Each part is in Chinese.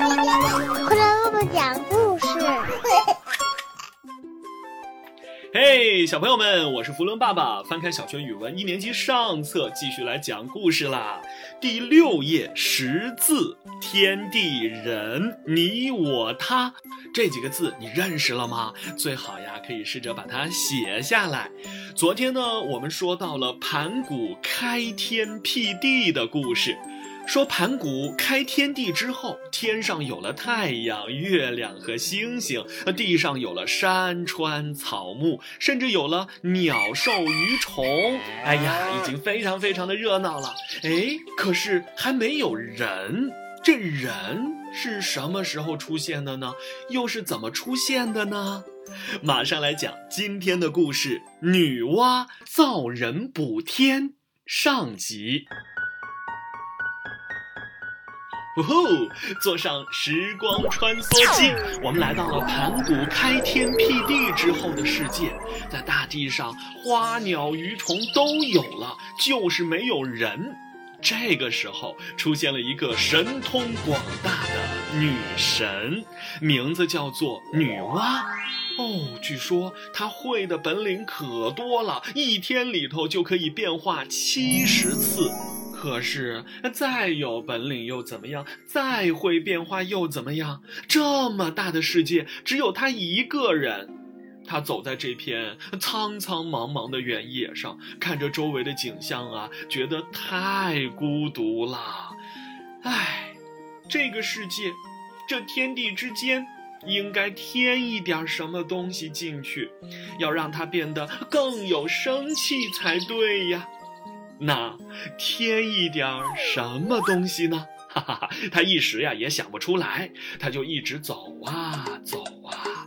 快乐爸爸讲故事。嘿，小朋友们，我是福伦爸爸。翻开小学语文一年级上册，继续来讲故事啦。第六页，识字，天地人，你我他，这几个字你认识了吗？最好呀，可以试着把它写下来。昨天呢，我们说到了盘古开天辟地的故事。说盘古开天地之后，天上有了太阳、月亮和星星，地上有了山川草木，甚至有了鸟兽鱼虫。哎呀，已经非常非常的热闹了。哎，可是还没有人。这人是什么时候出现的呢？又是怎么出现的呢？马上来讲今天的故事：女娲造人补天上集。呼呼，坐上时光穿梭机，我们来到了盘古开天辟地之后的世界。在大地上，花鸟鱼虫都有了，就是没有人。这个时候，出现了一个神通广大的女神，名字叫做女娲。哦，据说她会的本领可多了，一天里头就可以变化七十次。可是，再有本领又怎么样？再会变化又怎么样？这么大的世界，只有他一个人。他走在这片苍苍茫茫的原野上，看着周围的景象啊，觉得太孤独了。唉，这个世界，这天地之间，应该添一点什么东西进去，要让它变得更有生气才对呀。那添一点什么东西呢？哈哈哈，他一时呀也想不出来，他就一直走啊走啊，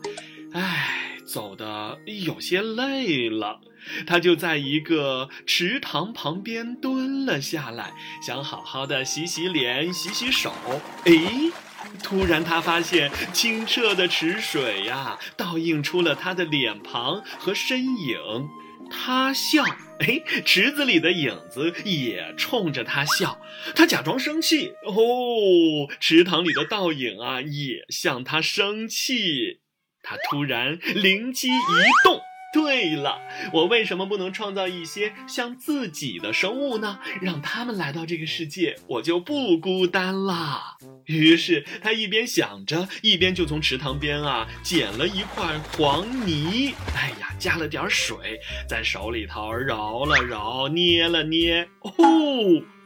唉，走的有些累了，他就在一个池塘旁边蹲了下来，想好好的洗洗脸、洗洗手。哎，突然他发现清澈的池水呀，倒映出了他的脸庞和身影。他笑，哎，池子里的影子也冲着他笑。他假装生气，哦，池塘里的倒影啊，也向他生气。他突然灵机一动。对了，我为什么不能创造一些像自己的生物呢？让他们来到这个世界，我就不孤单了。于是他一边想着，一边就从池塘边啊捡了一块黄泥，哎呀，加了点水，在手里头揉了揉，捏了捏，哦。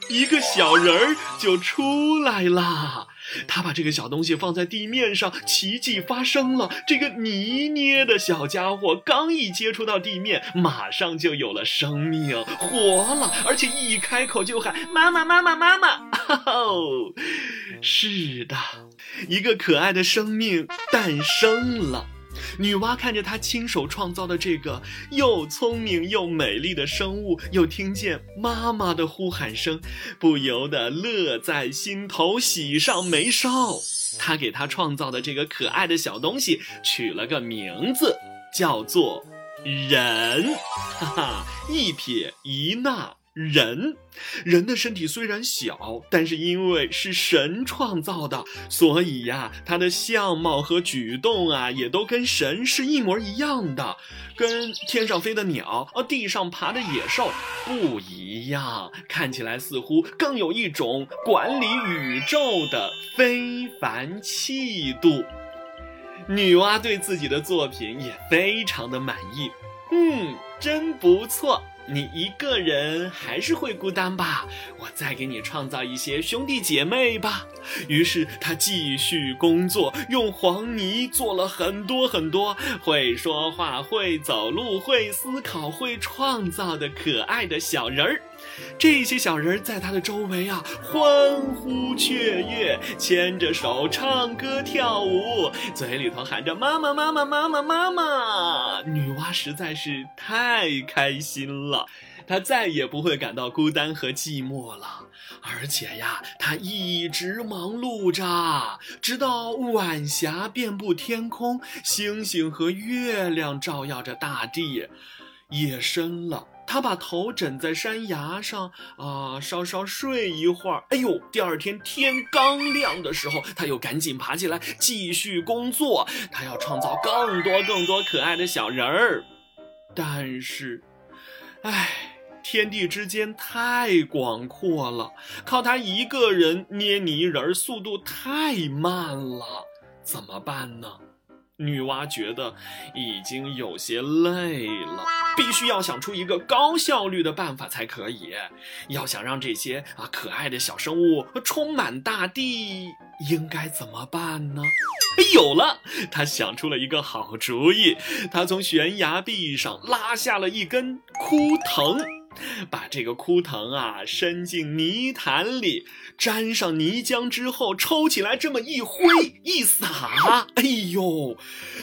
一个小人儿就出来了，他把这个小东西放在地面上，奇迹发生了。这个泥捏的小家伙刚一接触到地面，马上就有了生命，活了，而且一开口就喊“妈妈，妈妈，妈妈”。哦，是的，一个可爱的生命诞生了。女娲看着她亲手创造的这个又聪明又美丽的生物，又听见妈妈的呼喊声，不由得乐在心头，喜上眉梢。她给她创造的这个可爱的小东西取了个名字，叫做人。哈哈，一撇一捺。人，人的身体虽然小，但是因为是神创造的，所以呀，他的相貌和举动啊，也都跟神是一模一样的，跟天上飞的鸟、啊地上爬的野兽不一样，看起来似乎更有一种管理宇宙的非凡气度。女娲对自己的作品也非常的满意，嗯，真不错。你一个人还是会孤单吧？我再给你创造一些兄弟姐妹吧。于是他继续工作，用黄泥做了很多很多会说话、会走路、会思考、会创造的可爱的小人儿。这些小人在他的周围啊欢呼雀跃，牵着手唱歌跳舞，嘴里头喊着妈妈妈妈妈妈妈妈。女娲实在是太开心了，她再也不会感到孤单和寂寞了，而且呀，她一直忙碌着，直到晚霞遍布天空，星星和月亮照耀着大地。夜深了。他把头枕在山崖上啊，稍稍睡一会儿。哎呦，第二天天刚亮的时候，他又赶紧爬起来继续工作。他要创造更多更多可爱的小人儿。但是，唉，天地之间太广阔了，靠他一个人捏泥人速度太慢了，怎么办呢？女娲觉得已经有些累了，必须要想出一个高效率的办法才可以。要想让这些啊可爱的小生物充满大地，应该怎么办呢？有了，她想出了一个好主意。她从悬崖壁上拉下了一根枯藤。把这个枯藤啊伸进泥潭里，沾上泥浆之后，抽起来这么一挥一撒，哎呦，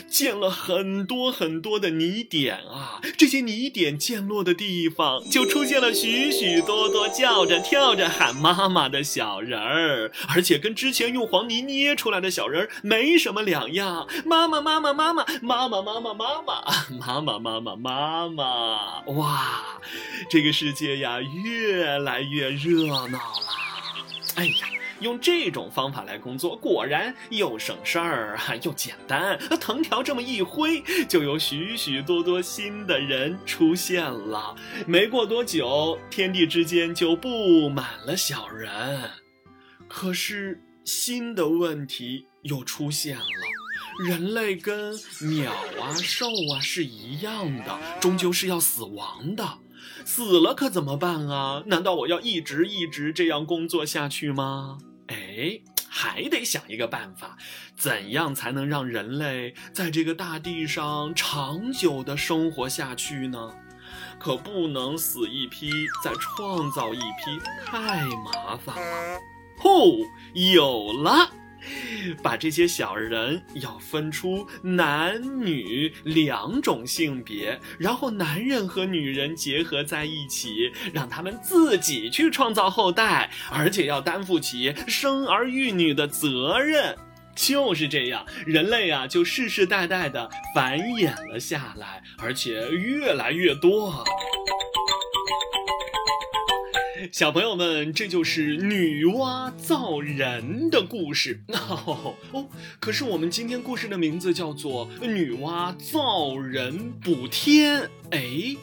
溅了很多很多的泥点啊！这些泥点溅落的地方，就出现了许许多多叫着跳着喊妈妈的小人儿，而且跟之前用黄泥捏出来的小人儿没什么两样。妈妈妈妈妈妈妈妈妈妈妈妈妈妈妈妈妈妈，哇，这个世界呀，越来越热闹了。哎呀，用这种方法来工作，果然又省事儿又简单。藤条这么一挥，就有许许多多新的人出现了。没过多久，天地之间就布满了小人。可是新的问题又出现了：人类跟鸟啊、兽啊是一样的，终究是要死亡的。死了可怎么办啊？难道我要一直一直这样工作下去吗？哎，还得想一个办法，怎样才能让人类在这个大地上长久的生活下去呢？可不能死一批再创造一批，太麻烦了。呼，有了！把这些小人要分出男女两种性别，然后男人和女人结合在一起，让他们自己去创造后代，而且要担负起生儿育女的责任。就是这样，人类啊就世世代代的繁衍了下来，而且越来越多。小朋友们，这就是女娲造人的故事 哦。可是我们今天故事的名字叫做《女娲造人补天》哎。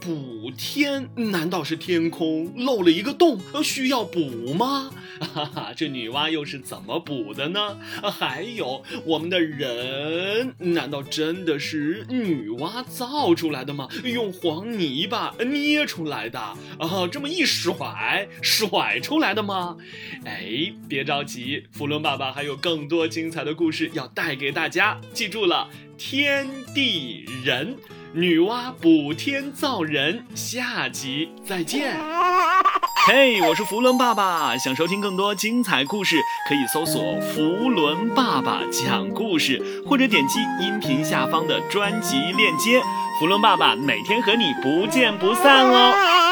补天？难道是天空漏了一个洞，需要补吗？哈 哈，这女娲又是怎么补的呢？还有我们的人，难道真的是女娲造出来的吗？用黄泥巴捏出来的啊？这么一甩，甩出来的吗？哎，别着急，福伦爸爸还有更多精彩的故事要带给大家。记住了，天地人。女娲补天造人，下集再见。嘿，我是福伦爸爸，想收听更多精彩故事，可以搜索“福伦爸爸讲故事”，或者点击音频下方的专辑链接。福伦爸爸每天和你不见不散哦。